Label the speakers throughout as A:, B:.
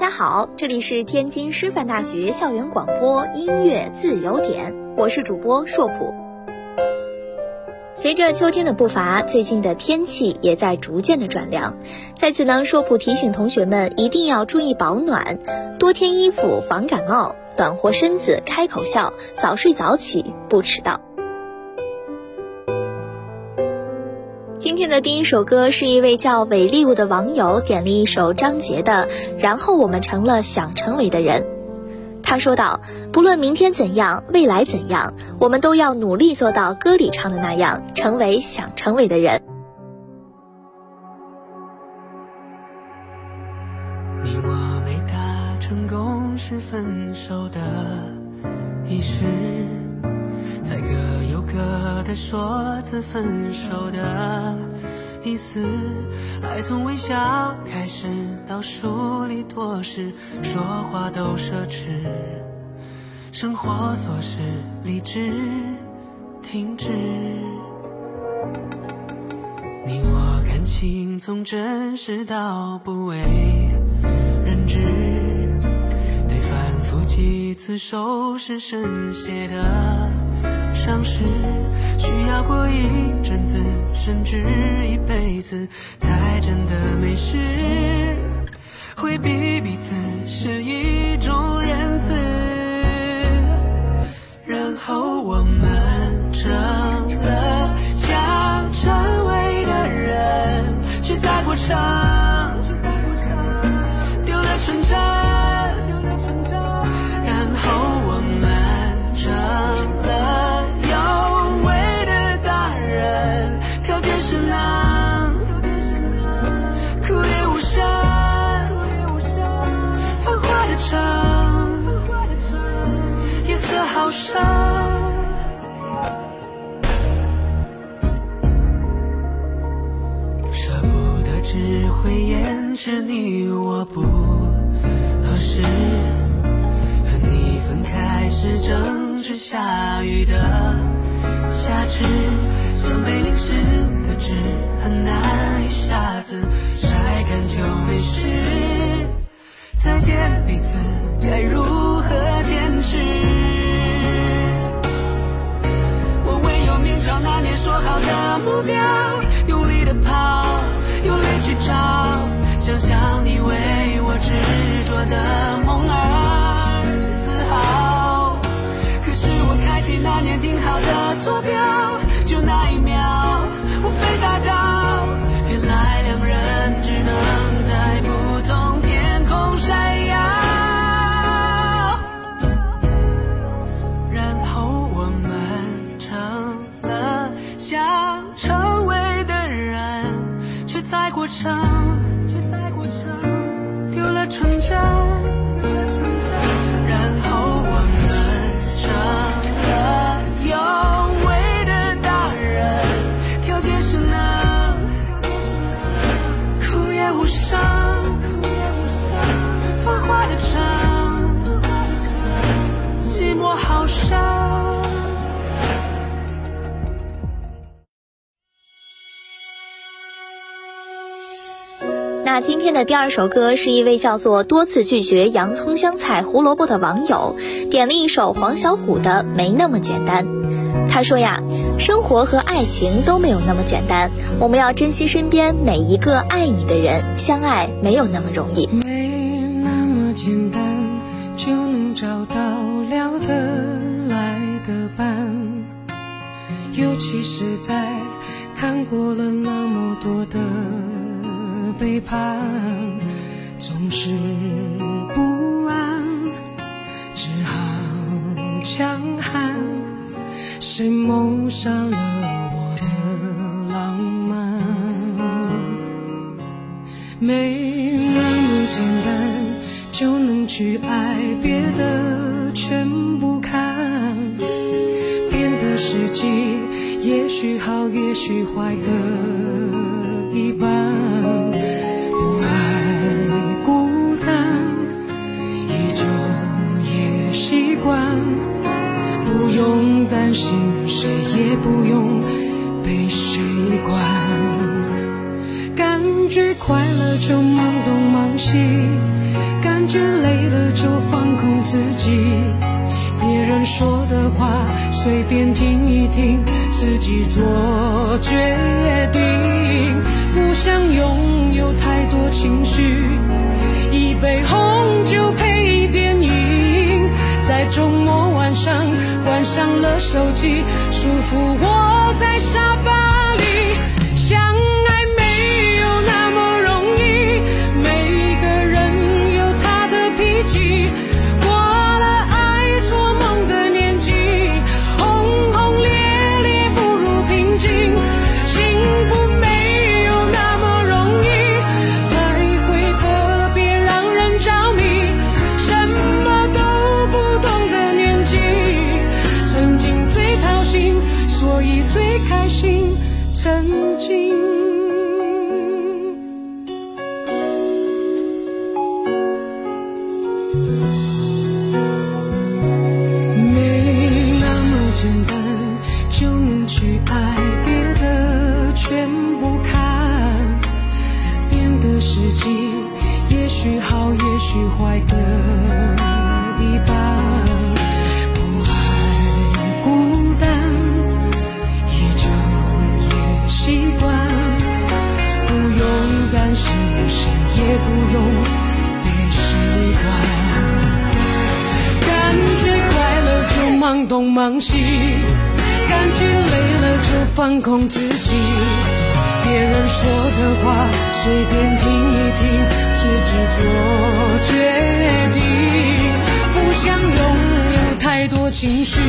A: 大家好，这里是天津师范大学校园广播音乐自由点，我是主播硕普。随着秋天的步伐，最近的天气也在逐渐的转凉，在此呢，硕普提醒同学们一定要注意保暖，多添衣服防感冒，暖和身子开口笑，早睡早起不迟到。今天的第一首歌是一位叫伪礼物的网友点了一首张杰的《然后我们成了想成为的人》。他说道：“不论明天怎样，未来怎样，我们都要努力做到歌里唱的那样，成为想成为的人。
B: 你我没达成共识，分手的仪式，才各有各的说辞，分手的意思。爱从微笑开始，到疏离多时，说话都奢侈，生活琐事理智停止。你我感情从真实到不为人知，对反复几次收拾深写的伤势，需要过一阵子，甚至一辈子，才真的没事。回避彼此是一种仁慈，然后我们成了想成为的人，却再不成色好深。舍不得，只会延迟你我不合适。和你分开时正值下雨的夏至，像被淋湿的纸，很难一下子晒干就没事。再见彼此，该如何坚持？掉，用力的跑，用力去找，想象你为我执着的在
A: 今天的第二首歌是一位叫做多次拒绝洋葱香菜胡萝卜的网友点了一首黄小琥的《没那么简单》。他说呀，生活和爱情都没有那么简单，我们要珍惜身边每一个爱你的人，相爱没有那么容易。
C: 没那么简单就能找到聊得来的伴，尤其是在看过了那么多的。背叛，总是不安，只好强悍。谁谋杀了我的浪漫？没那么简单就能去爱，别的全不看。变的时机，也许好，也许坏，各一半。不用担心谁也不用被谁管，感觉快乐就忙东忙西，感觉累了就放空自己。别人说的话随便听一听，自己做决定。不想拥有太多情绪，一杯手机束缚我谁也不用被习惯，感觉快乐就忙东忙西，感觉累了就放空自己。别人说的话随便听一听，自己做决定。不想拥有太多情绪，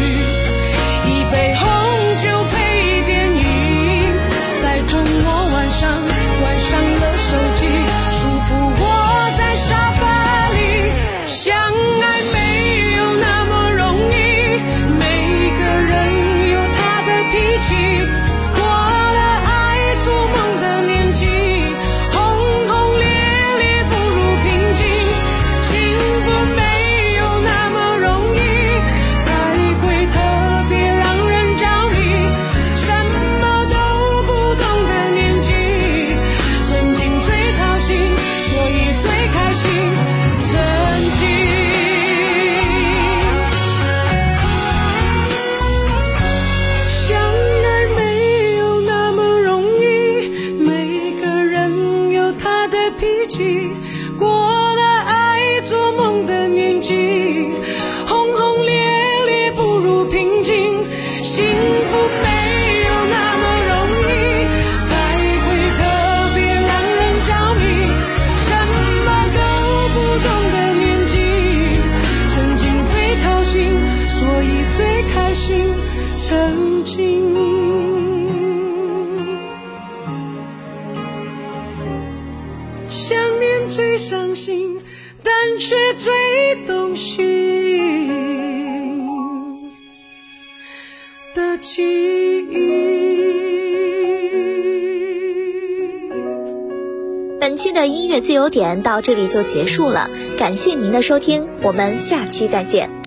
C: 你记忆
A: 本期的音乐自由点到这里就结束了，感谢您的收听，我们下期再见。